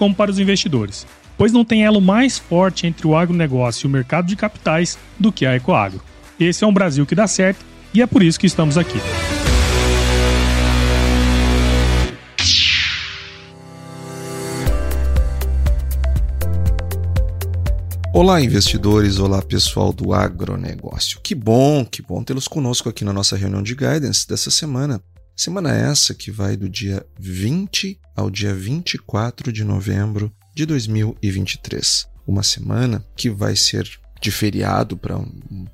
como para os investidores, pois não tem elo mais forte entre o agronegócio e o mercado de capitais do que a Ecoagro. Esse é um Brasil que dá certo e é por isso que estamos aqui. Olá, investidores! Olá, pessoal do agronegócio. Que bom, que bom tê-los conosco aqui na nossa reunião de guidance dessa semana. Semana essa que vai do dia 20 ao dia 24 de novembro de 2023. Uma semana que vai ser de feriado para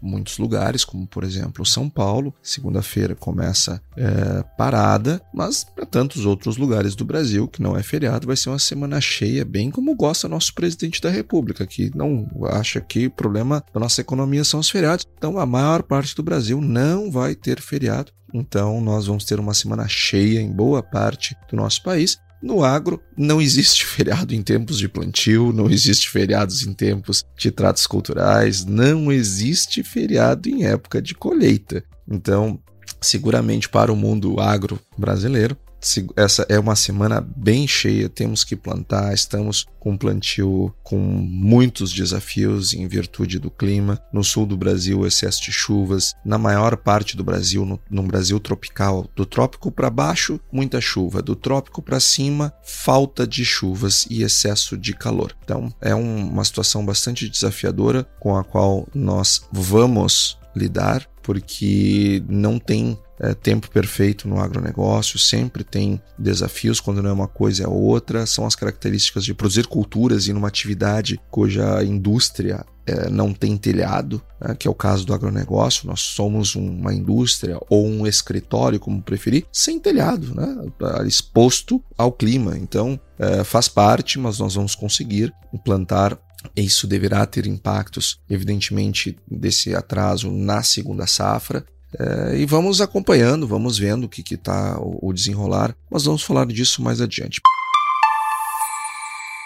muitos lugares, como por exemplo São Paulo. Segunda-feira começa é, parada, mas para tantos outros lugares do Brasil que não é feriado, vai ser uma semana cheia, bem como gosta nosso presidente da República, que não acha que o problema da nossa economia são os feriados. Então a maior parte do Brasil não vai ter feriado. Então, nós vamos ter uma semana cheia em boa parte do nosso país. No agro, não existe feriado em tempos de plantio, não existe feriados em tempos de tratos culturais, não existe feriado em época de colheita. Então, seguramente para o mundo agro brasileiro, essa é uma semana bem cheia, temos que plantar, estamos com plantio com muitos desafios em virtude do clima. No sul do Brasil, excesso de chuvas. Na maior parte do Brasil, no, no Brasil tropical, do trópico para baixo, muita chuva. Do trópico para cima, falta de chuvas e excesso de calor. Então, é um, uma situação bastante desafiadora com a qual nós vamos lidar, porque não tem é, tempo perfeito no agronegócio, sempre tem desafios, quando não é uma coisa é outra, são as características de produzir culturas e numa atividade cuja indústria é, não tem telhado, né, que é o caso do agronegócio, nós somos uma indústria ou um escritório, como preferir, sem telhado, né, exposto ao clima. Então, é, faz parte, mas nós vamos conseguir implantar. Isso deverá ter impactos, evidentemente, desse atraso na segunda safra, é, e vamos acompanhando, vamos vendo o que está o, o desenrolar, mas vamos falar disso mais adiante.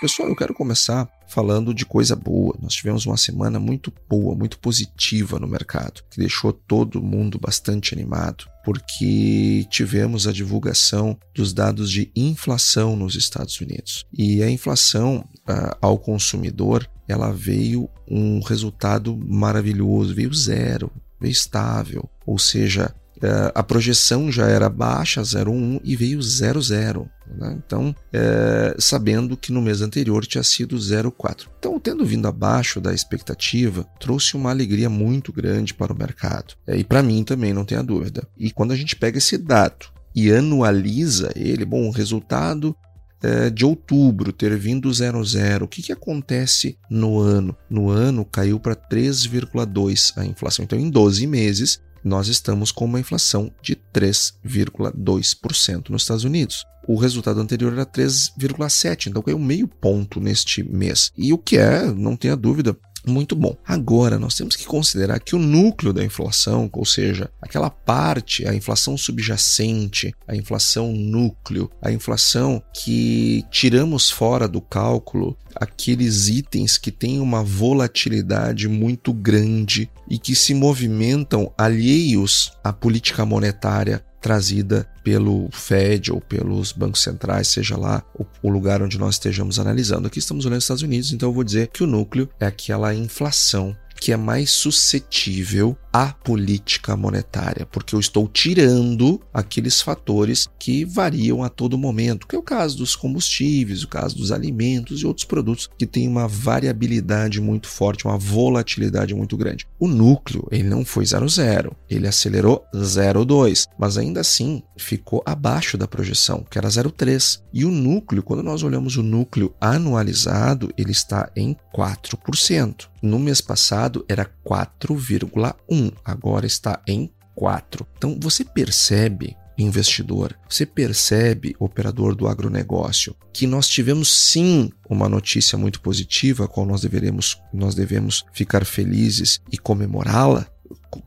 Pessoal, eu quero começar falando de coisa boa. Nós tivemos uma semana muito boa, muito positiva no mercado, que deixou todo mundo bastante animado, porque tivemos a divulgação dos dados de inflação nos Estados Unidos. E a inflação ao consumidor, ela veio um resultado maravilhoso, veio zero estável, ou seja, é, a projeção já era baixa, 0,1 e veio 0,0. Né? Então, é, sabendo que no mês anterior tinha sido 0,4. Então, tendo vindo abaixo da expectativa, trouxe uma alegria muito grande para o mercado. É, e para mim também, não tenha dúvida. E quando a gente pega esse dado e anualiza ele, bom, o resultado de outubro ter vindo 00, o que, que acontece no ano? No ano caiu para 3,2 a inflação. Então, em 12 meses, nós estamos com uma inflação de 3,2% nos Estados Unidos. O resultado anterior era 3,7, então caiu meio ponto neste mês. E o que é, não tenha dúvida, muito bom. Agora, nós temos que considerar que o núcleo da inflação, ou seja, aquela parte, a inflação subjacente, a inflação núcleo, a inflação que tiramos fora do cálculo aqueles itens que têm uma volatilidade muito grande e que se movimentam alheios à política monetária trazida pelo Fed ou pelos bancos centrais, seja lá o, lugar onde nós estejamos analisando. Aqui estamos olhando os Estados Unidos, então eu vou dizer que o núcleo é aquela inflação que é mais suscetível à política monetária, porque eu estou tirando aqueles fatores que variam a todo momento, que é o caso dos combustíveis, o caso dos alimentos e outros produtos que têm uma variabilidade muito forte, uma volatilidade muito grande. O núcleo, ele não foi 0,0, ele acelerou 0,2, mas ainda assim ficou abaixo da projeção, que era 0,3. E o núcleo, quando nós olhamos o núcleo anualizado, ele está em 4%. No mês passado era 4,1, agora está em 4. Então você percebe investidor, você percebe, operador do agronegócio, que nós tivemos sim uma notícia muito positiva, a qual nós deveremos, nós devemos ficar felizes e comemorá-la,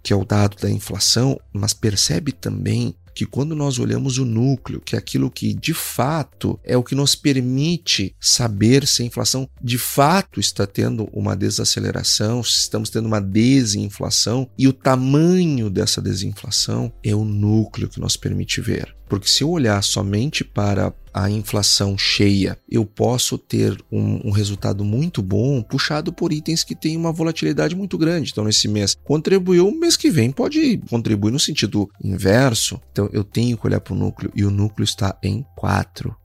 que é o dado da inflação, mas percebe também que quando nós olhamos o núcleo, que é aquilo que de fato é o que nos permite saber se a inflação de fato está tendo uma desaceleração, se estamos tendo uma desinflação, e o tamanho dessa desinflação é o núcleo que nos permite ver. Porque se eu olhar somente para a inflação cheia, eu posso ter um, um, resultado muito bom puxado por itens que têm uma volatilidade muito grande. Então, nesse mês contribuiu, mês que vem pode contribuir no sentido inverso. Então, eu tenho que olhar para o núcleo e o núcleo está em 4%.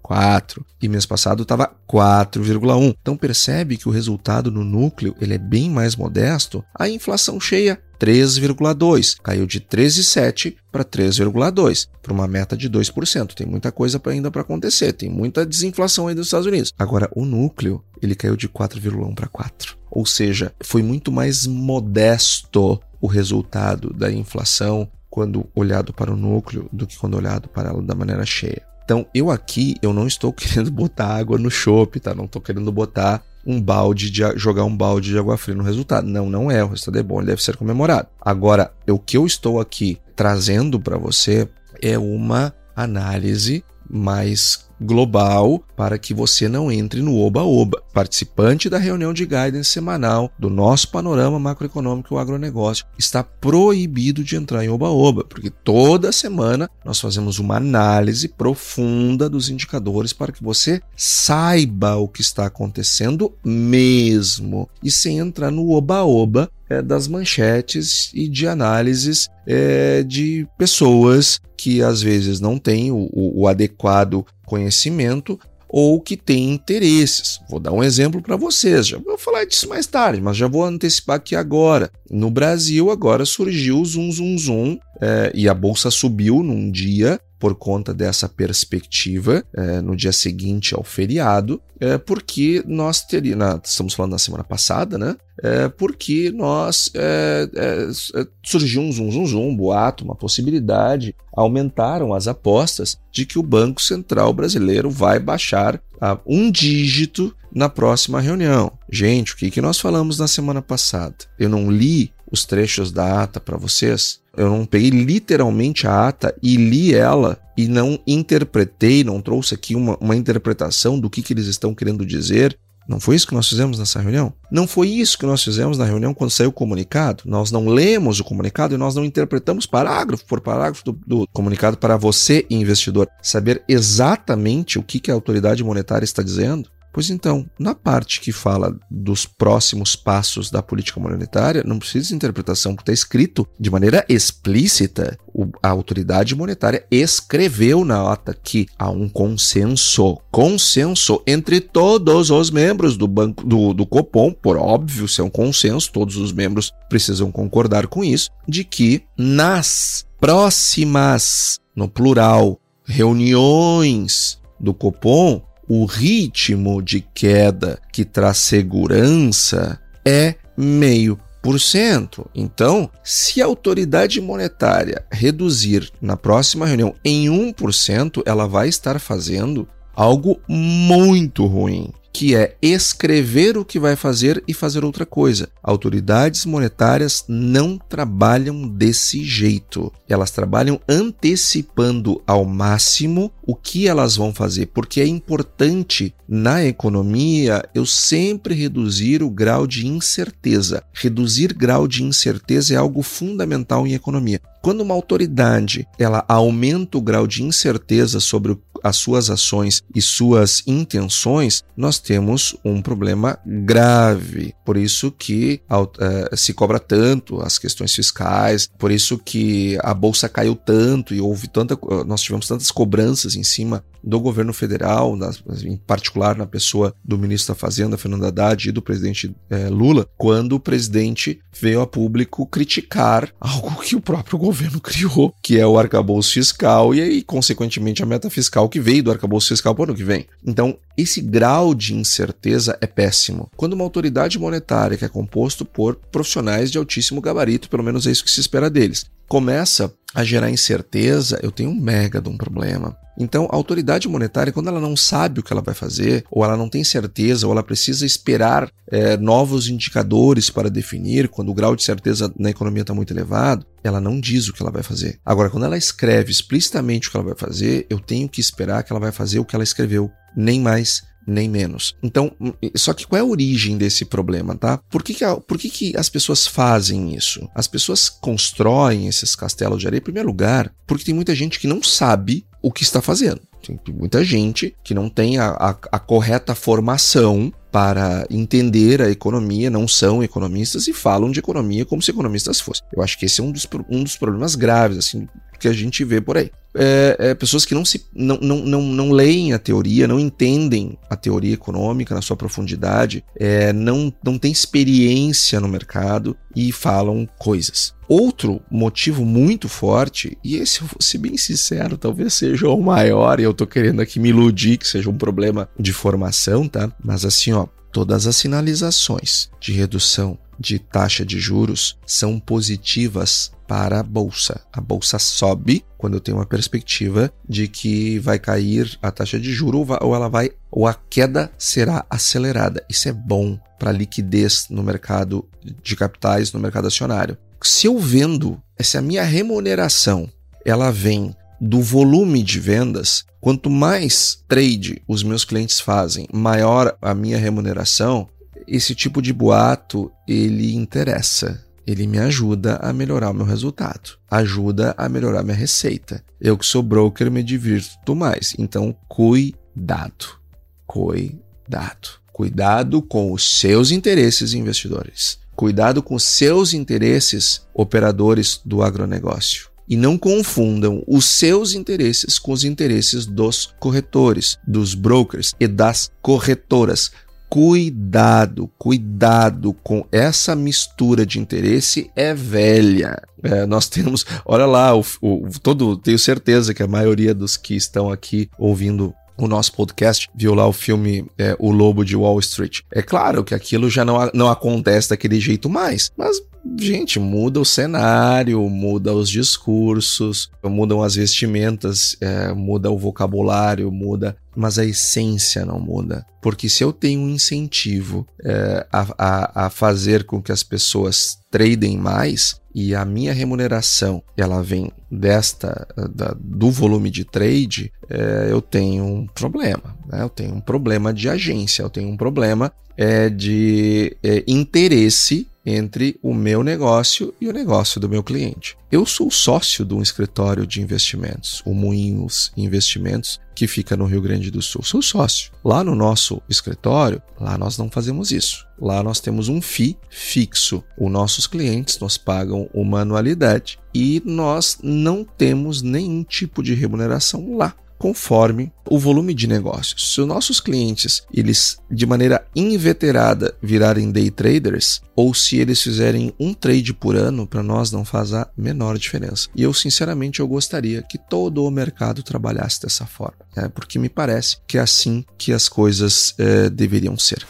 4 e mês passado estava 4,1. Então percebe que o resultado no núcleo ele é bem mais modesto. A inflação cheia 3,2, caiu de 13,7 para 3,2, para uma meta de 2%. Tem muita coisa ainda para acontecer, tem muita desinflação aí dos Estados Unidos. Agora o núcleo, ele caiu de 4,1 para 4. Ou seja, foi muito mais modesto o resultado da inflação quando olhado para o núcleo do que quando olhado para ela da maneira cheia. Então, eu aqui, eu não estou querendo botar água no chope, tá? Não estou querendo botar um balde de jogar um balde de água fria no resultado. Não, não é. O resultado é bom, ele deve ser comemorado. Agora, o que eu estou aqui trazendo para você é uma análise mais global para que você não entre no oba-oba. Participante da reunião de guidance semanal do nosso panorama macroeconômico e agronegócio está proibido de entrar em oba-oba, porque toda semana nós fazemos uma análise profunda dos indicadores para que você saiba o que está acontecendo mesmo e sem entrar no oba-oba é, das manchetes e de análises é, de pessoas que às vezes não têm o, o, o adequado conhecimento ou que têm interesses. Vou dar um exemplo para vocês, já vou falar disso mais tarde, mas já vou antecipar aqui agora. No Brasil, agora surgiu o Zoom Zoom Zoom é, e a bolsa subiu num dia por conta dessa perspectiva é, no dia seguinte ao feriado, é, porque nós teríamos, estamos falando na semana passada, né? É, porque nós é, é, é, surgiu um zum, zum, zum, um boato, uma possibilidade, aumentaram as apostas de que o Banco Central brasileiro vai baixar a um dígito na próxima reunião. Gente, o que, que nós falamos na semana passada? Eu não li os trechos da ata para vocês. Eu não peguei literalmente a ata e li ela e não interpretei, não trouxe aqui uma, uma interpretação do que, que eles estão querendo dizer. Não foi isso que nós fizemos nessa reunião? Não foi isso que nós fizemos na reunião quando saiu o comunicado? Nós não lemos o comunicado e nós não interpretamos parágrafo por parágrafo do, do comunicado para você, investidor, saber exatamente o que, que a autoridade monetária está dizendo? Pois então, na parte que fala dos próximos passos da política monetária, não precisa de interpretação, porque está escrito de maneira explícita. a autoridade monetária escreveu na ata que há um consenso, consenso entre todos os membros do banco do, do Copom, por óbvio, se é um consenso, todos os membros precisam concordar com isso, de que nas próximas, no plural, reuniões do Copom, o ritmo de queda que traz segurança é meio por cento. Então, se a autoridade monetária reduzir na próxima reunião em 1%, ela vai estar fazendo algo muito ruim que é escrever o que vai fazer e fazer outra coisa. Autoridades monetárias não trabalham desse jeito. Elas trabalham antecipando ao máximo o que elas vão fazer, porque é importante na economia eu sempre reduzir o grau de incerteza. Reduzir grau de incerteza é algo fundamental em economia. Quando uma autoridade ela aumenta o grau de incerteza sobre as suas ações e suas intenções, nós temos um problema grave. Por isso que uh, se cobra tanto as questões fiscais, por isso que a bolsa caiu tanto e houve tanta, nós tivemos tantas cobranças em cima do governo federal, em particular na pessoa do ministro da Fazenda, Fernando Haddad, e do presidente é, Lula, quando o presidente veio a público criticar algo que o próprio governo criou, que é o arcabouço fiscal e aí, consequentemente, a meta fiscal que veio do arcabouço fiscal para o ano que vem. Então, esse grau de incerteza é péssimo. Quando uma autoridade monetária, que é composto por profissionais de altíssimo gabarito, pelo menos é isso que se espera deles, começa a gerar incerteza, eu tenho um mega de um problema. Então, a autoridade monetária, quando ela não sabe o que ela vai fazer, ou ela não tem certeza, ou ela precisa esperar é, novos indicadores para definir, quando o grau de certeza na economia está muito elevado, ela não diz o que ela vai fazer. Agora, quando ela escreve explicitamente o que ela vai fazer, eu tenho que esperar que ela vai fazer o que ela escreveu, nem mais nem menos. Então, só que qual é a origem desse problema, tá? Por que, que, por que, que as pessoas fazem isso? As pessoas constroem esses castelos de areia, em primeiro lugar, porque tem muita gente que não sabe o que está fazendo. Tem muita gente que não tem a, a, a correta formação para entender a economia, não são economistas e falam de economia como se economistas fossem. Eu acho que esse é um dos, um dos problemas graves assim que a gente vê por aí. É, é, pessoas que não, se, não, não, não, não leem a teoria, não entendem a teoria econômica na sua profundidade, é, não, não têm experiência no mercado e falam coisas. Outro motivo muito forte, e esse eu bem sincero, talvez seja o maior, e eu tô querendo aqui me iludir que seja um problema de formação, tá? Mas assim, ó, todas as sinalizações de redução de taxa de juros são positivas para a bolsa. A bolsa sobe quando eu tenho uma perspectiva de que vai cair a taxa de juros ou ela vai ou a queda será acelerada. Isso é bom para a liquidez no mercado de capitais, no mercado acionário. Se eu vendo, essa é a minha remuneração, ela vem do volume de vendas, quanto mais trade os meus clientes fazem, maior a minha remuneração, esse tipo de boato ele interessa. Ele me ajuda a melhorar o meu resultado, ajuda a melhorar minha receita. Eu que sou broker me divirto mais. Então, cuidado. Cuidado. Cuidado com os seus interesses investidores. Cuidado com os seus interesses operadores do agronegócio e não confundam os seus interesses com os interesses dos corretores, dos brokers e das corretoras. Cuidado, cuidado com essa mistura de interesse é velha. É, nós temos, olha lá, o, o, todo, tenho certeza que a maioria dos que estão aqui ouvindo o nosso podcast viu lá o filme é, O Lobo de Wall Street. É claro que aquilo já não, não acontece daquele jeito mais, mas gente, muda o cenário, muda os discursos, mudam as vestimentas, é, muda o vocabulário, muda, mas a essência não muda. Porque se eu tenho um incentivo é, a, a, a fazer com que as pessoas tradem mais e a minha remuneração ela vem desta da, do volume de trade, é, eu tenho um problema. Né? Eu tenho um problema de agência, eu tenho um problema é, de é, interesse entre o meu negócio e o negócio do meu cliente. Eu sou sócio de um escritório de investimentos, o Moinhos Investimentos, que fica no Rio Grande do Sul. Sou sócio. Lá no nosso escritório, lá nós não fazemos isso. Lá nós temos um FII fixo. Os nossos clientes nos pagam uma anualidade e nós não temos nenhum tipo de remuneração lá conforme o volume de negócios. Se os nossos clientes, eles de maneira inveterada virarem day traders, ou se eles fizerem um trade por ano, para nós não faz a menor diferença. E eu, sinceramente, eu gostaria que todo o mercado trabalhasse dessa forma, né? porque me parece que é assim que as coisas é, deveriam ser.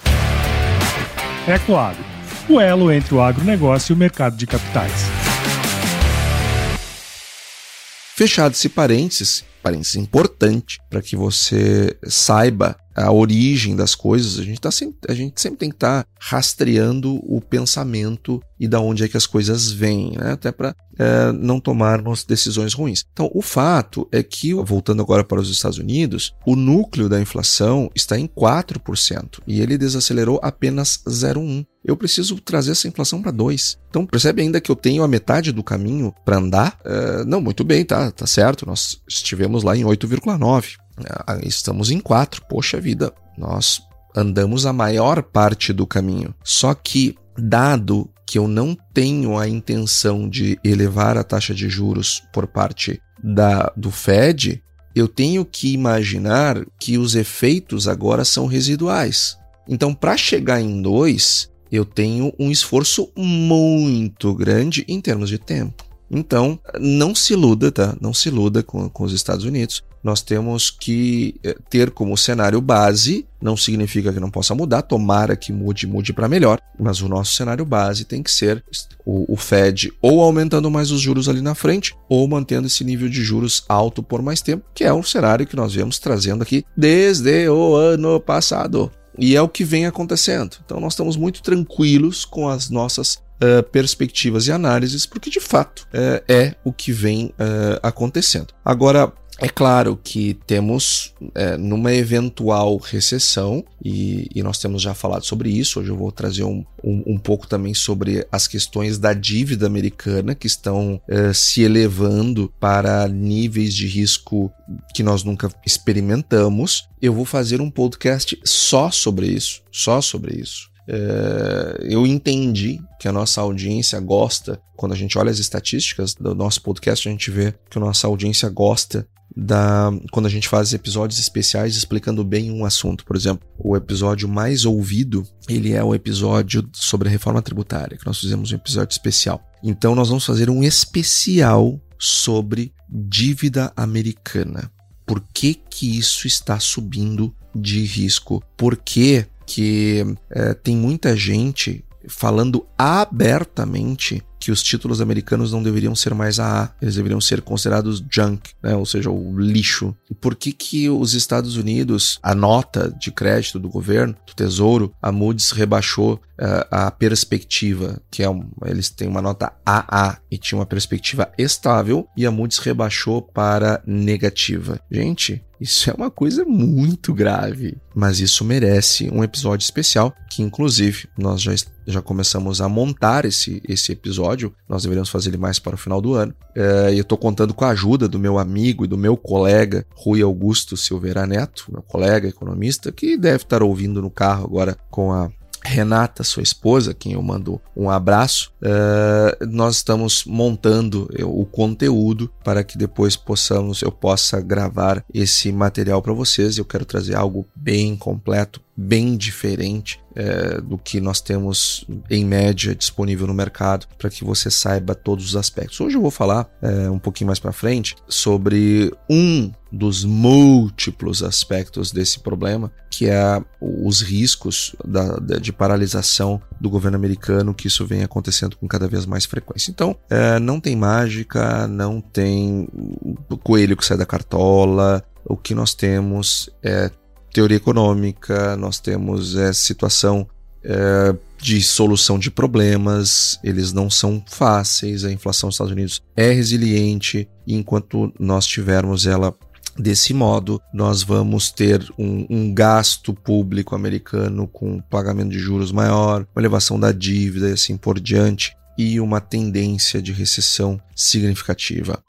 Ecoagro, o elo entre o agronegócio e o mercado de capitais. Fechado esse parênteses, parênteses importante para que você saiba a origem das coisas, a gente, tá sempre, a gente sempre tem que estar tá rastreando o pensamento e da onde é que as coisas vêm, né? até para é, não tomarmos decisões ruins. Então, o fato é que, voltando agora para os Estados Unidos, o núcleo da inflação está em 4% e ele desacelerou apenas 0,1%. Eu preciso trazer essa inflação para 2%. Então, percebe ainda que eu tenho a metade do caminho para andar? É, não, muito bem, tá, tá certo. Nós estivemos lá em 8,9%. Ah, estamos em quatro. Poxa vida, nós andamos a maior parte do caminho. Só que, dado que eu não tenho a intenção de elevar a taxa de juros por parte da, do Fed, eu tenho que imaginar que os efeitos agora são residuais. Então, para chegar em 2, eu tenho um esforço muito grande em termos de tempo. Então, não se iluda, tá? Não se iluda com, com os Estados Unidos. Nós temos que eh, ter como cenário base, não significa que não possa mudar, tomara que mude, mude para melhor, mas o nosso cenário base tem que ser o, o Fed ou aumentando mais os juros ali na frente, ou mantendo esse nível de juros alto por mais tempo, que é um cenário que nós viemos trazendo aqui desde o ano passado. E é o que vem acontecendo. Então nós estamos muito tranquilos com as nossas uh, perspectivas e análises, porque de fato uh, é o que vem uh, acontecendo. Agora, é claro que temos, é, numa eventual recessão, e, e, nós temos já falado sobre isso, hoje eu vou trazer um, um, um pouco também sobre as questões da dívida americana que estão é, se elevando para níveis de risco que nós nunca experimentamos. Eu vou fazer um podcast só sobre isso, só sobre isso. É, eu entendi que a nossa audiência gosta, quando a gente olha as estatísticas do nosso podcast, a gente vê que a nossa audiência gosta da quando a gente faz episódios especiais explicando bem um assunto. Por exemplo, o episódio mais ouvido, ele é o episódio sobre a reforma tributária, que nós fizemos um episódio especial. Então nós vamos fazer um especial sobre dívida americana. Por que que isso está subindo de risco? Por que que é, tem muita gente falando abertamente que os títulos americanos não deveriam ser mais AA, eles deveriam ser considerados junk, né? ou seja, o lixo. E por que que os Estados Unidos, a nota de crédito do governo, do Tesouro, a Moody's rebaixou a perspectiva, que é um, eles têm uma nota AA e tinha uma perspectiva estável, e a Moody's rebaixou para negativa. Gente, isso é uma coisa muito grave, mas isso merece um episódio especial, que inclusive nós já, já começamos a montar esse, esse episódio, nós deveríamos fazer ele mais para o final do ano. É, e eu estou contando com a ajuda do meu amigo e do meu colega Rui Augusto Silveira Neto, meu colega economista, que deve estar ouvindo no carro agora com a Renata, sua esposa, quem eu mando um abraço, uh, nós estamos montando o conteúdo para que depois possamos, eu possa gravar esse material para vocês. Eu quero trazer algo bem completo, bem diferente é, do que nós temos em média disponível no mercado para que você saiba todos os aspectos. Hoje eu vou falar é, um pouquinho mais para frente sobre um dos múltiplos aspectos desse problema, que é os riscos da, de paralisação do governo americano, que isso vem acontecendo com cada vez mais frequência. Então, é, não tem mágica, não tem coelho que sai da cartola. O que nós temos é teoria econômica, nós temos é, situação é, de solução de problemas, eles não são fáceis, a inflação dos Estados Unidos é resiliente, e enquanto nós tivermos ela desse modo, nós vamos ter um, um, gasto público americano com pagamento de juros maior, uma elevação da dívida e assim por diante, e uma tendência de recessão significativa.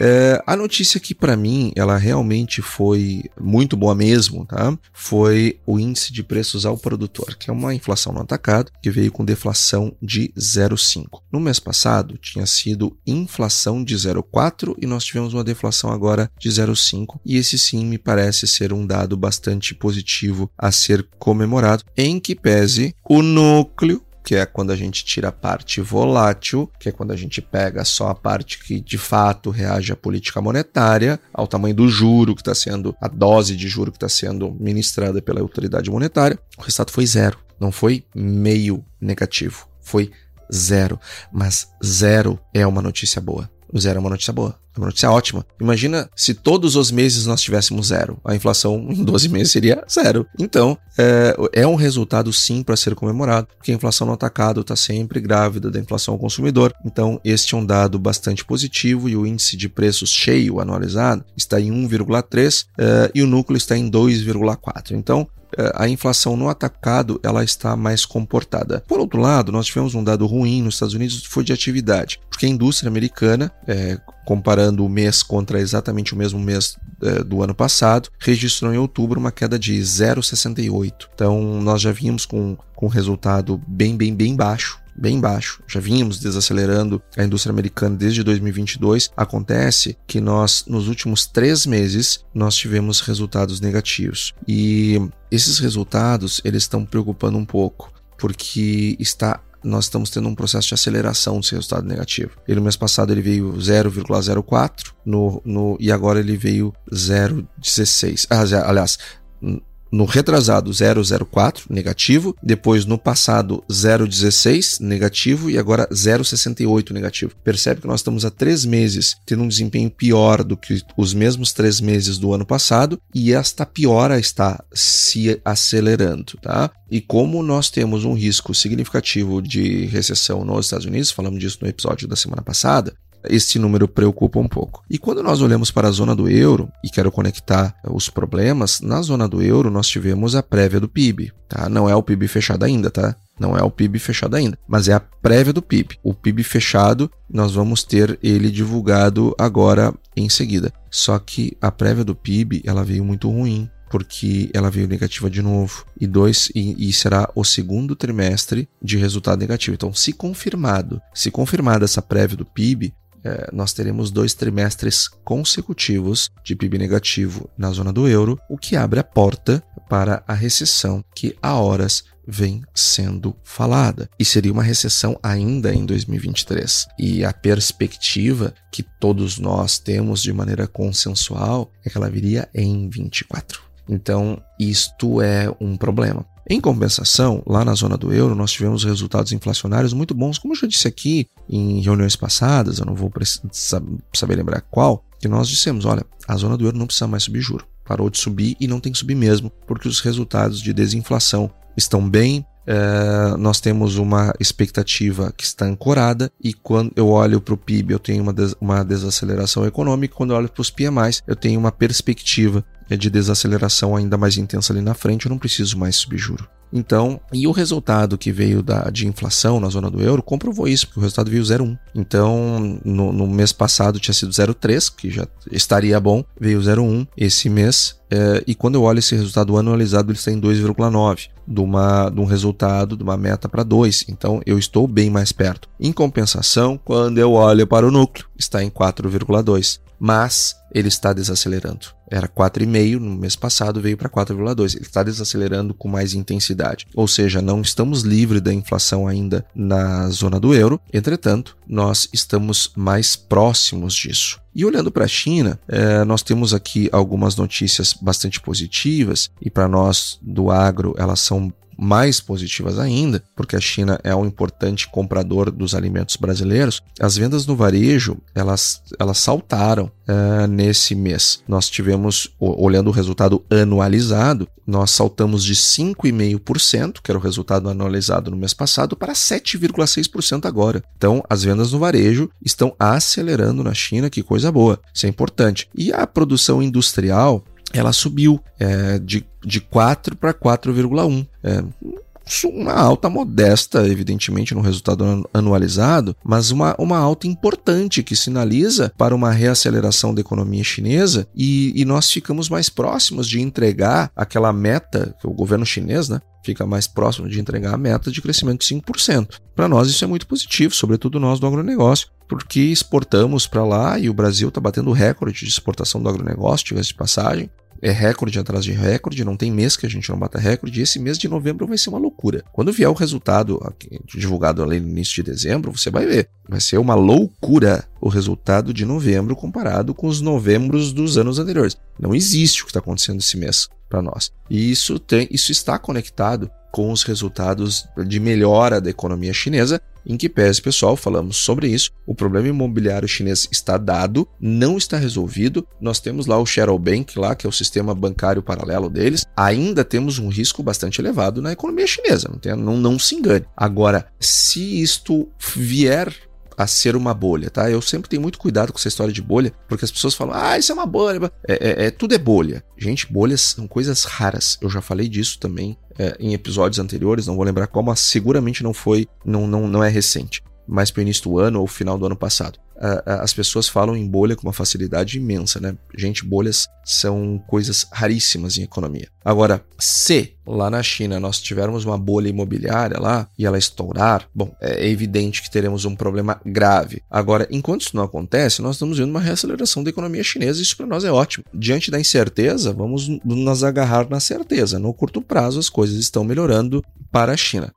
É, a notícia que para mim ela realmente foi muito boa mesmo, tá? Foi o índice de preços ao produtor, que é uma inflação no atacado que veio com deflação de 0,5. No mês passado tinha sido inflação de 0,4 e nós tivemos uma deflação agora de 0,5 e esse sim me parece ser um dado bastante positivo a ser comemorado, em que pese o núcleo que é quando a gente tira a parte volátil, que é quando a gente pega só a parte que de fato reage à política monetária, ao tamanho do juro que está sendo, a dose de juro que está sendo ministrada pela autoridade monetária. O resultado foi zero. Não foi meio negativo, foi zero. Mas zero é uma notícia boa. Zero é uma notícia boa. É uma notícia ótima. Imagina se todos os meses nós tivéssemos zero. A inflação em 12 meses seria zero. Então, é, é um resultado sim para ser comemorado, porque a inflação no atacado está sempre grávida da inflação ao consumidor. Então, este é um dado bastante positivo e o índice de preços cheio anualizado está em 1,3 é, e o núcleo está em 2,4. Então, a inflação no atacado ela está mais comportada. Por outro lado, nós tivemos um dado ruim nos Estados Unidos foi de atividade, porque a indústria americana, é, comparando o mês contra exatamente o mesmo mês é, do ano passado, registrou em outubro uma queda de 0,68. Então nós já vínhamos com, com um resultado bem, bem, bem baixo bem baixo. Já vínhamos desacelerando a indústria americana desde 2022. Acontece que nós, nos últimos três meses, nós tivemos resultados negativos. E esses resultados, eles estão preocupando um pouco, porque está nós estamos tendo um processo de aceleração desse resultado negativo. Ele no mês passado ele veio 0,04 no, no, e agora ele veio 0,16. Ah, aliás, no retrasado 004 negativo, depois no passado 016 negativo e agora 068 negativo. Percebe que nós estamos há três meses tendo um desempenho pior do que os mesmos três meses do ano passado e esta piora está se acelerando, tá? E como nós temos um risco significativo de recessão nos Estados Unidos, falamos disso no episódio da semana passada, este número preocupa um pouco. E quando nós olhamos para a zona do euro, e quero conectar os problemas, na zona do euro nós tivemos a prévia do PIB, tá? Não é o PIB fechado ainda, tá? Não é o PIB fechado ainda, mas é a prévia do PIB. O PIB fechado, nós vamos ter ele divulgado agora em seguida. Só que a prévia do PIB, ela veio muito ruim porque ela veio negativa de novo. E dois, e, e, será o segundo trimestre de resultado negativo. Então, se confirmado, se confirmada essa prévia do PIB, é, nós teremos dois trimestres consecutivos de PIB negativo na zona do euro, o que abre a porta para a recessão que há horas vem sendo falada. E seria uma recessão ainda em 2023. E a perspectiva que todos nós temos de maneira consensual é que ela viria em 24. Então, isto é um problema. Em compensação, lá na zona do euro, nós tivemos resultados inflacionários muito bons, como eu já disse aqui em reuniões passadas, eu não vou saber lembrar qual, que nós dissemos: olha, a zona do euro não precisa mais subir juro. Parou de subir e não tem que subir mesmo, porque os resultados de desinflação estão bem, é, nós temos uma expectativa que está ancorada e quando eu olho para o PIB eu tenho uma, des uma desaceleração econômica, quando eu olho para os PMIs eu tenho uma perspectiva de desaceleração ainda mais intensa ali na frente, eu não preciso mais subir juro. Então, e o resultado que veio da, de inflação na zona do euro comprovou isso, porque o resultado veio 0,1. Então, no, no, mês passado tinha sido 0,3, que já estaria bom, veio 0,1 esse mês. É, e quando eu olho esse resultado anualizado, ele está em 2,9, de, de um resultado, de uma meta para 2. Então, eu estou bem mais perto. Em compensação, quando eu olho para o núcleo, está em 4,2 mas ele está desacelerando. Era 4,5 no mês passado, veio para 4,2. Ele está desacelerando com mais intensidade. Ou seja, não estamos livres da inflação ainda na zona do euro, entretanto, nós estamos mais próximos disso. E olhando para a China, é, nós temos aqui algumas notícias bastante positivas, e para nós do agro elas são mais positivas ainda, porque a China é um importante comprador dos alimentos brasileiros, as vendas no varejo elas, elas saltaram uh, nesse mês. Nós tivemos, olhando o resultado anualizado, nós saltamos de 5,5%, que era o resultado anualizado no mês passado, para 7,6% agora. Então, as vendas no varejo estão acelerando na China, que coisa boa, isso é importante. E a produção industrial, ela subiu é, de, de 4 para 4,1. É, uma alta modesta, evidentemente, no resultado anualizado, mas uma, uma alta importante que sinaliza para uma reaceleração da economia chinesa e, e nós ficamos mais próximos de entregar aquela meta que o governo chinês, né, fica mais próximo de entregar a meta de crescimento de 5%. Para nós isso é muito positivo, sobretudo nós do agronegócio, porque exportamos para lá e o Brasil está batendo recorde de exportação do agronegócio, tivesse de passagem é recorde atrás de recorde, não tem mês que a gente não bata recorde, e esse mês de novembro vai ser uma loucura. Quando vier o resultado divulgado ali no início de dezembro, você vai ver. Vai ser uma loucura o resultado de novembro comparado com os novembros dos anos anteriores. Não existe o que está acontecendo esse mês para nós. E isso, tem, isso está conectado com os resultados de melhora da economia chinesa, em que pese, pessoal, falamos sobre isso. O problema imobiliário chinês está dado, não está resolvido. Nós temos lá o Shadow Bank, lá, que é o sistema bancário paralelo deles. Ainda temos um risco bastante elevado na economia chinesa, não, tem, não, não se engane. Agora, se isto vier a ser uma bolha, tá? Eu sempre tenho muito cuidado com essa história de bolha, porque as pessoas falam, ah, isso é uma bolha. É, é, é tudo é bolha. Gente, bolhas são coisas raras. Eu já falei disso também é, em episódios anteriores, não vou lembrar qual, mas seguramente não foi, não, não, não é recente mais para o início do ano ou final do ano passado. As pessoas falam em bolha com uma facilidade imensa, né? Gente, bolhas são coisas raríssimas em economia. Agora, se lá na China nós tivermos uma bolha imobiliária lá e ela estourar, bom, é evidente que teremos um problema grave. Agora, enquanto isso não acontece, nós estamos vendo uma reaceleração da economia chinesa e isso para nós é ótimo. Diante da incerteza, vamos nos agarrar na certeza. No curto prazo, as coisas estão melhorando para a China.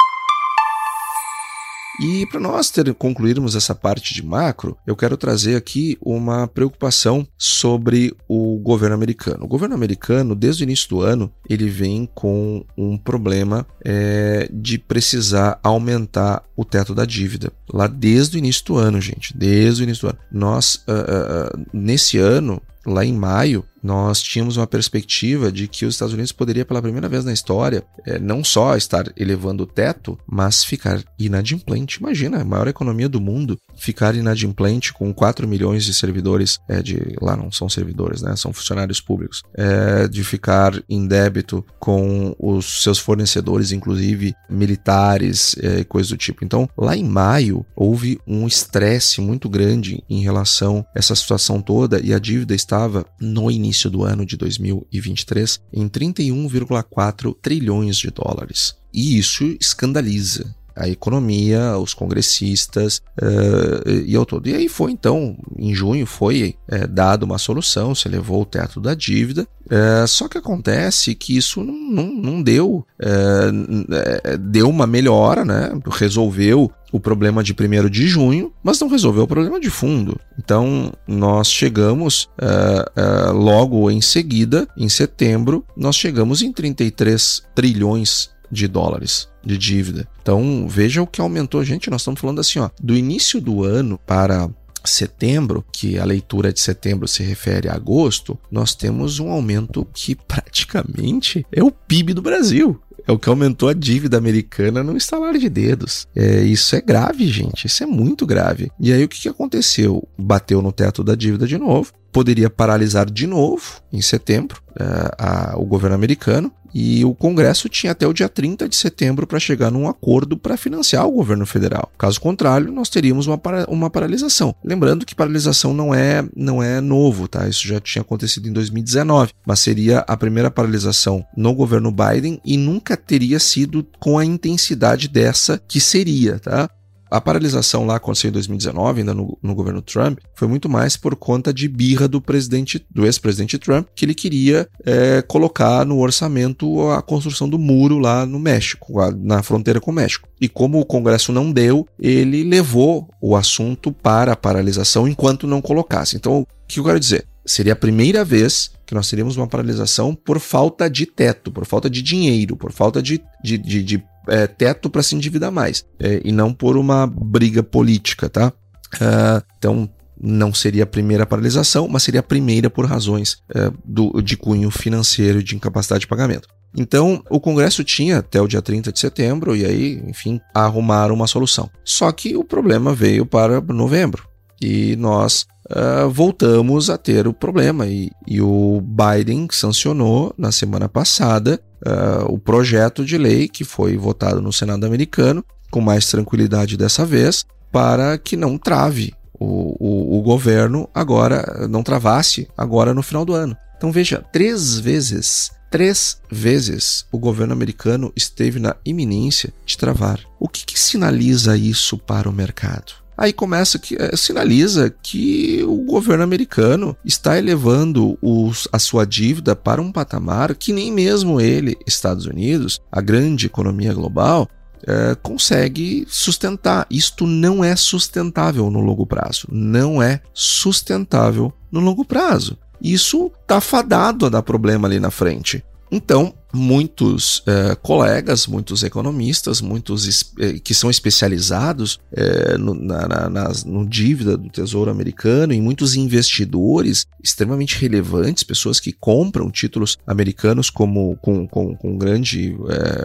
E para nós ter, concluirmos essa parte de macro, eu quero trazer aqui uma preocupação sobre o governo americano. O governo americano, desde o início do ano, ele vem com um problema é, de precisar aumentar o teto da dívida. Lá desde o início do ano, gente, desde o início do ano. Nós, uh, uh, nesse ano, lá em maio, nós tínhamos uma perspectiva de que os Estados Unidos poderia, pela primeira vez na história, é, não só estar elevando o teto, mas ficar inadimplente. Imagina, a maior economia do mundo ficar inadimplente com 4 milhões de servidores, é, de lá não são servidores, né, são funcionários públicos, é, de ficar em débito com os seus fornecedores, inclusive militares e é, coisas do tipo. Então, lá em maio, houve um estresse muito grande em relação a essa situação toda e a dívida estava no início início do ano de 2023 em 31,4 trilhões de dólares. E isso escandaliza a economia, os congressistas uh, e ao todo. E aí foi então, em junho, foi é, dada uma solução, se elevou o teto da dívida. É, só que acontece que isso não, não, não deu, é, deu uma melhora, né? resolveu o problema de 1 de junho, mas não resolveu o problema de fundo. Então, nós chegamos uh, uh, logo em seguida, em setembro, nós chegamos em 33 trilhões de dólares de dívida. Então, veja o que aumentou, gente. Nós estamos falando assim, ó, do início do ano para setembro, que a leitura de setembro se refere a agosto, nós temos um aumento que praticamente é o PIB do Brasil. É o que aumentou a dívida americana no estalar de dedos. É, isso é grave, gente. Isso é muito grave. E aí o que, que aconteceu? Bateu no teto da dívida de novo. Poderia paralisar de novo em setembro é, a, o governo americano. E o Congresso tinha até o dia 30 de setembro para chegar num acordo para financiar o governo federal. Caso contrário, nós teríamos uma, para, uma paralisação. Lembrando que paralisação não é, não é novo, tá? Isso já tinha acontecido em 2019, mas seria a primeira paralisação no governo Biden e nunca teria sido com a intensidade dessa que seria, tá? A paralisação lá aconteceu em 2019, ainda no, no, governo Trump, foi muito mais por conta de birra do presidente, do ex-presidente Trump, que ele queria é, colocar no orçamento a construção do muro lá no México, na fronteira com o México. E como o Congresso não deu, ele levou o assunto para a paralisação enquanto não colocasse. Então, o que eu quero dizer? Seria a primeira vez que nós teríamos uma paralisação por falta de teto, por falta de dinheiro, por falta de, de, de, de é, teto para se endividar mais, é, e não por uma briga política, tá? Uh, então, não seria a primeira paralisação, mas seria a primeira por razões é, do, de cunho financeiro de incapacidade de pagamento. Então, o Congresso tinha até o dia 30 de setembro, e aí, enfim, arrumaram uma solução. Só que o problema veio para novembro. E nós uh, voltamos a ter o problema. E, e, o Biden sancionou na semana passada uh, o projeto de lei que foi votado no Senado americano, com mais tranquilidade dessa vez, para que não trave o, o, o governo agora, não travasse agora no final do ano. Então veja, três vezes Três vezes o governo americano esteve na iminência de travar. O que, que sinaliza isso para o mercado? Aí começa que é, sinaliza que o governo americano está elevando os, a sua dívida para um patamar que nem mesmo ele, Estados Unidos, a grande economia global, é, consegue sustentar. Isto não é sustentável no longo prazo. Não é sustentável no longo prazo. Isso está fadado a dar problema ali na frente. Então, muitos é, colegas, muitos economistas, muitos é, que são especializados é, no, na, na, no dívida do Tesouro Americano e muitos investidores extremamente relevantes, pessoas que compram títulos americanos como, com, com, com grande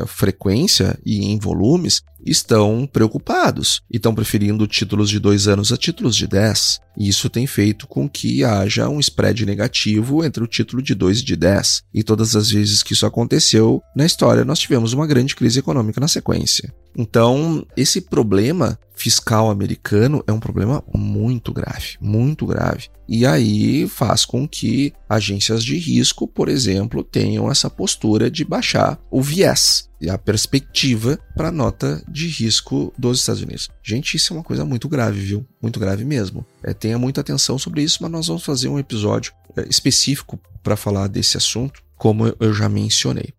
frequência e em volumes, estão preocupados e estão preferindo títulos de dois anos a títulos de dez. E isso tem feito com que haja um spread negativo entre o título de 2 e de 10. E todas as vezes que isso aconteceu na história, nós tivemos uma grande crise econômica na sequência. Então, esse problema fiscal americano é um problema muito grave, muito grave. E aí faz com que agências de risco, por exemplo, tenham essa postura de baixar o viés e a perspectiva para a nota de risco dos Estados Unidos. Gente, isso é uma coisa muito grave, viu? Muito grave mesmo. É, tenha muita atenção sobre isso, mas nós vamos fazer um episódio é, específico para falar desse assunto, como eu já mencionei.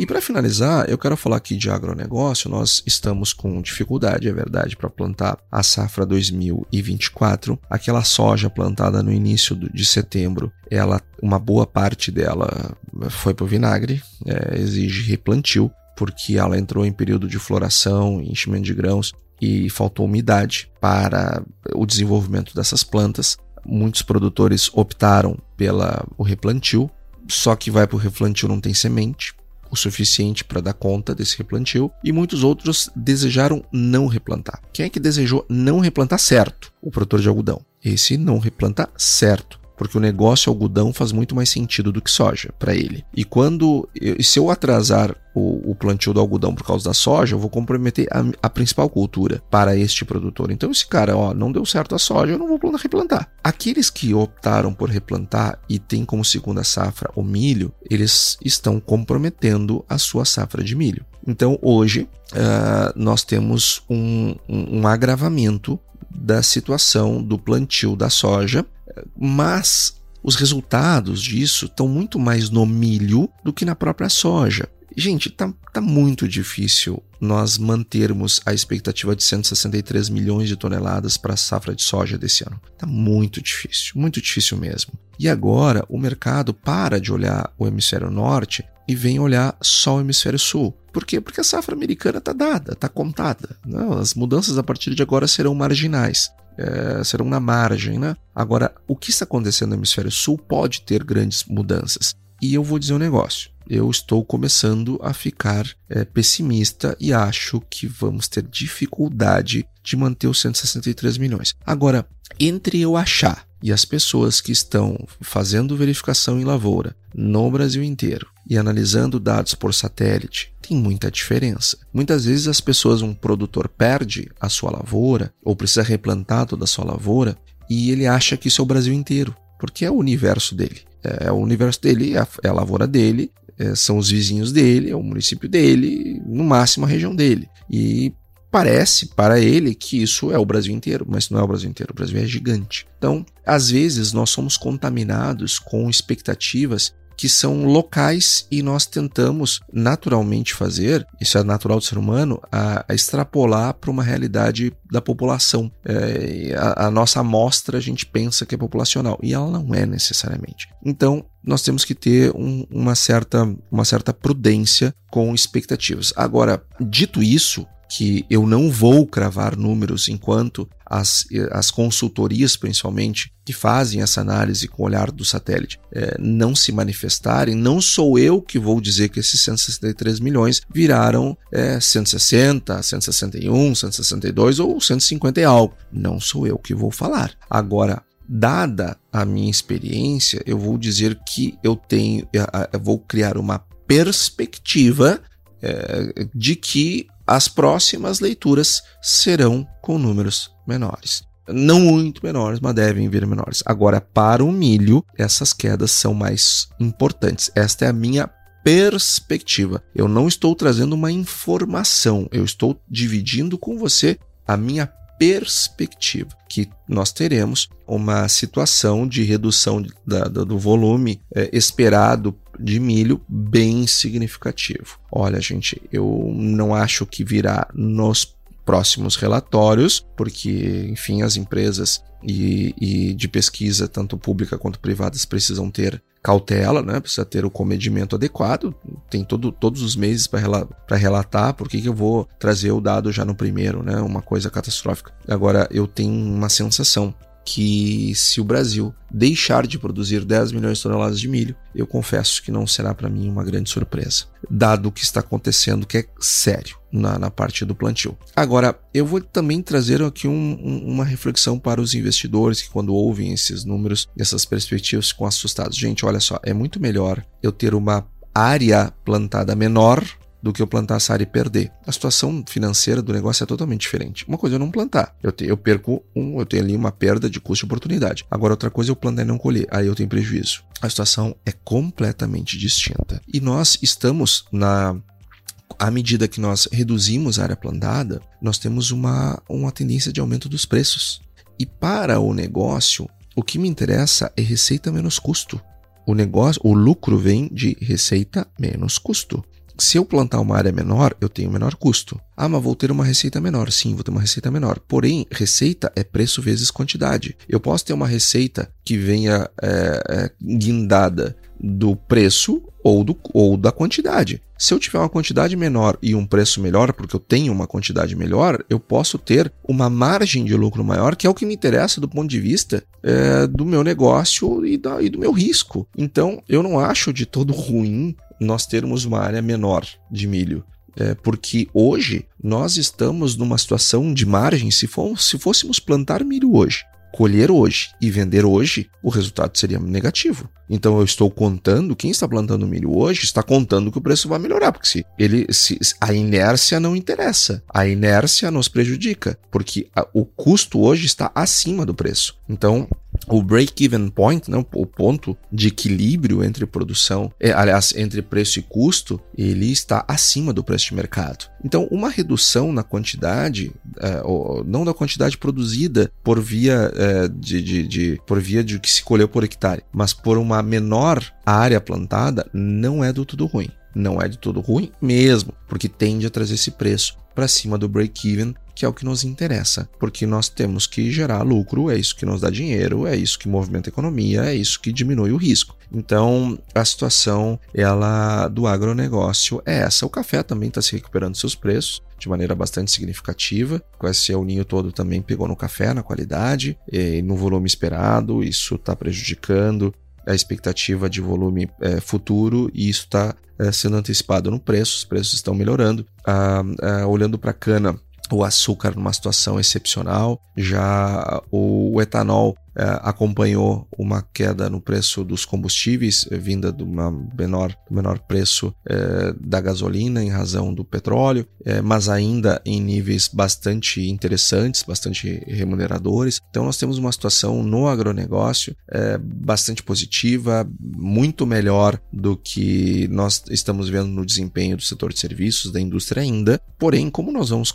E para finalizar, eu quero falar aqui de agronegócio. Nós estamos com dificuldade, é verdade, para plantar a safra 2024. Aquela soja plantada no início de setembro, ela, uma boa parte dela foi para o vinagre, é, exige replantio, porque ela entrou em período de floração, enchimento de grãos e faltou umidade para o desenvolvimento dessas plantas. Muitos produtores optaram pelo replantio, só que vai para o replantio não tem semente, o suficiente para dar conta desse replantio, e muitos outros desejaram não replantar. Quem é que desejou não replantar certo? O produtor de algodão. Esse não replanta certo porque o negócio algodão faz muito mais sentido do que soja para ele. E quando se eu atrasar o, o, plantio do algodão por causa da soja, eu vou comprometer a, a, principal cultura para este produtor. Então esse cara, ó, não deu certo a soja, eu não vou replantar. Aqueles que optaram por replantar e têm como segunda safra o milho, eles estão comprometendo a sua safra de milho. Então hoje uh, nós temos um, um, um agravamento da situação do plantio da soja mas os resultados disso estão muito mais no milho do que na própria soja. Gente, tá, tá muito difícil nós mantermos a expectativa de 163 milhões de toneladas para a safra de soja desse ano. Tá muito difícil, muito difícil mesmo. E agora o mercado para de olhar o hemisfério norte e vem olhar só o hemisfério sul. Por quê? Porque a safra americana está dada, está contada. Não, as mudanças a partir de agora serão marginais é, serão na margem, né? Agora, o que está acontecendo no hemisfério sul pode ter grandes mudanças. E eu vou dizer um negócio. Eu estou começando a ficar é, pessimista e acho que vamos ter dificuldade de manter os 163 milhões. Agora, entre eu achar e as pessoas que estão fazendo verificação em lavoura no Brasil inteiro e analisando dados por satélite, tem muita diferença. Muitas vezes as pessoas, um produtor perde a sua lavoura ou precisa replantar toda a sua lavoura e ele acha que isso é o Brasil inteiro, porque é o universo dele. É o universo dele, é a, é a lavoura dele, é, são os vizinhos dele, é o município dele, no máximo a região dele. E parece para ele que isso é o Brasil inteiro, mas não é o Brasil inteiro, o Brasil é gigante. Então, às vezes nós somos contaminados com expectativas que são locais e nós tentamos naturalmente fazer, isso é natural do ser humano, a, a extrapolar para uma realidade da população. É, a, a nossa amostra a gente pensa que é populacional e ela não é necessariamente. Então, nós temos que ter um, uma, certa, uma certa prudência com expectativas. Agora, dito isso, que eu não vou cravar números enquanto as, as consultorias, principalmente, que fazem essa análise com o olhar do satélite, é, não se manifestarem, não sou eu que vou dizer que esses 163 milhões viraram é, 160, 161, 162 ou 150 e algo. Não sou eu que vou falar. Agora, dada a minha experiência, eu vou dizer que eu tenho, eu vou criar uma perspectiva é, de que as próximas leituras serão com números menores. Não muito menores, mas devem vir menores. Agora, para o milho, essas quedas são mais importantes. Esta é a minha perspectiva. Eu não estou trazendo uma informação, eu estou dividindo com você a minha perspectiva que nós teremos uma situação de redução da, do volume é, esperado de milho bem significativo. Olha, gente, eu não acho que virá nos próximos relatórios, porque, enfim, as empresas e, e, de pesquisa, tanto pública quanto privadas, precisam ter cautela, né? precisa ter o comedimento adequado. Tem todo, todos os meses para rela relatar, por que, que eu vou trazer o dado já no primeiro, né? uma coisa catastrófica. Agora, eu tenho uma sensação que se o Brasil deixar de produzir 10 milhões de toneladas de milho, eu confesso que não será para mim uma grande surpresa, dado o que está acontecendo, que é sério na, na parte do plantio. Agora, eu vou também trazer aqui um, um, uma reflexão para os investidores que, quando ouvem esses números, essas perspectivas, ficam assustados. Gente, olha só, é muito melhor eu ter uma área plantada menor do que eu plantar área e perder. A situação financeira do negócio é totalmente diferente. Uma coisa é eu não plantar. Eu, te, eu perco um, eu tenho ali uma perda de custo e oportunidade. Agora, outra coisa é eu plantar e não colher. Aí eu tenho prejuízo. A situação é completamente distinta. E nós estamos na à medida que nós reduzimos a área plantada, nós temos uma, uma tendência de aumento dos preços. E para o negócio, o que me interessa é receita menos custo. O negócio, o lucro vem de receita menos custo. Se eu plantar uma área menor, eu tenho menor custo. Ah, mas vou ter uma receita menor. Sim, vou ter uma receita menor. Porém, receita é preço vezes quantidade. Eu posso ter uma receita que venha é, é, guindada do preço ou, do, ou da quantidade. Se eu tiver uma quantidade menor e um preço melhor, porque eu tenho uma quantidade melhor, eu posso ter uma margem de lucro maior, que é o que me interessa do ponto de vista é, do meu negócio e, da, e do meu risco. Então, eu não acho de todo ruim nós termos uma área menor de milho. É, porque hoje nós estamos numa situação de margem. Se, for, se fôssemos plantar milho hoje, colher hoje e vender hoje, o resultado seria negativo. Então eu estou contando, quem está plantando milho hoje está contando que o preço vai melhorar, porque se ele se, a inércia não interessa, a inércia nos prejudica, porque a, o custo hoje está acima do preço. Então o break-even point, né, o ponto de equilíbrio entre produção, é, aliás, entre preço e custo, ele está acima do preço de mercado. Então, uma redução na quantidade, é, não da quantidade produzida por via é, de, de, de, por via de que se colheu por hectare, mas por uma menor área plantada, não é do tudo ruim. Não é de tudo ruim mesmo, porque tende a trazer esse preço para cima do break-even que é o que nos interessa, porque nós temos que gerar lucro, é isso que nos dá dinheiro, é isso que movimenta a economia, é isso que diminui o risco. Então, a situação ela do agronegócio é essa. O café também está se recuperando seus preços de maneira bastante significativa. Com esse o ninho todo também pegou no café, na qualidade, e no volume esperado. Isso está prejudicando a expectativa de volume é, futuro e isso está é, sendo antecipado no preço. Os preços estão melhorando. Ah, ah, olhando para a cana, o açúcar numa situação excepcional, já o etanol acompanhou uma queda no preço dos combustíveis, eh, vinda do menor, menor preço é, da gasolina em razão do petróleo, é, mas ainda em níveis bastante interessantes, bastante remuneradores. Então, nós temos uma situação no agronegócio bastante positiva, muito melhor do que nós estamos vendo no desempenho do setor de serviços, da indústria ainda. Porém, como nós vamos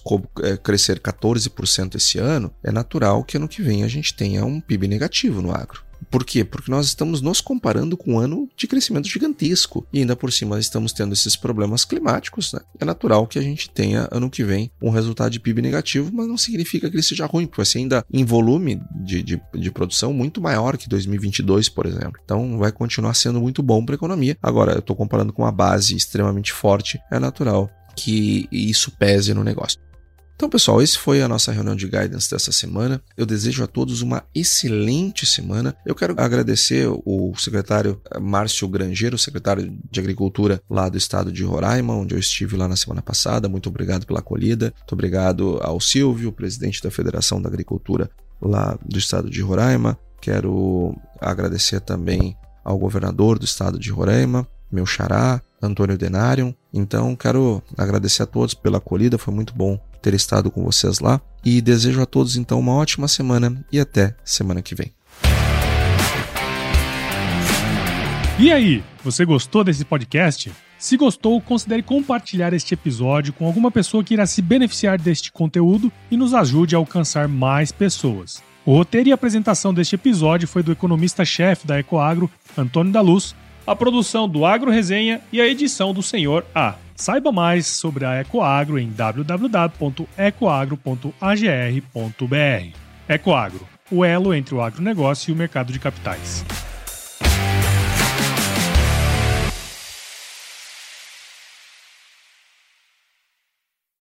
crescer 14% esse ano, é natural que ano que vem a gente tenha um PIB negativo no agro. Por quê? Porque nós estamos nos comparando com um ano de crescimento gigantesco e ainda por cima estamos tendo esses problemas climáticos. Né? É natural que a gente tenha ano que vem um resultado de PIB negativo, mas não significa que ele seja ruim, porque vai ser ainda em volume de, de, de produção muito maior que 2022, por exemplo. Então vai continuar sendo muito bom para a economia. Agora, eu estou comparando com uma base extremamente forte, é natural que isso pese no negócio. Então, pessoal, esse foi a nossa reunião de guidance dessa semana. Eu desejo a todos uma excelente semana. Eu quero agradecer o secretário eh, Márcio Grangeiro, secretário de Agricultura lá do estado de Roraima, onde eu estive lá na semana passada. Muito obrigado pela acolhida. Muito obrigado ao Silvio, presidente da Federação da Agricultura lá do estado de Roraima. Quero agradecer também ao governador do estado de Roraima, meu xará, Antônio Denarium. Então, quero agradecer a todos pela acolhida, foi muito bom ter estado com vocês lá e desejo a todos então uma ótima semana e até semana que vem. E aí, você gostou desse podcast? Se gostou, considere compartilhar este episódio com alguma pessoa que irá se beneficiar deste conteúdo e nos ajude a alcançar mais pessoas. O roteiro e apresentação deste episódio foi do economista-chefe da Ecoagro, Antônio da Luz, a produção do Agro Resenha e a edição do Senhor A. Saiba mais sobre a Ecoagro em www.ecoagro.agr.br. Ecoagro, o elo entre o agronegócio e o mercado de capitais.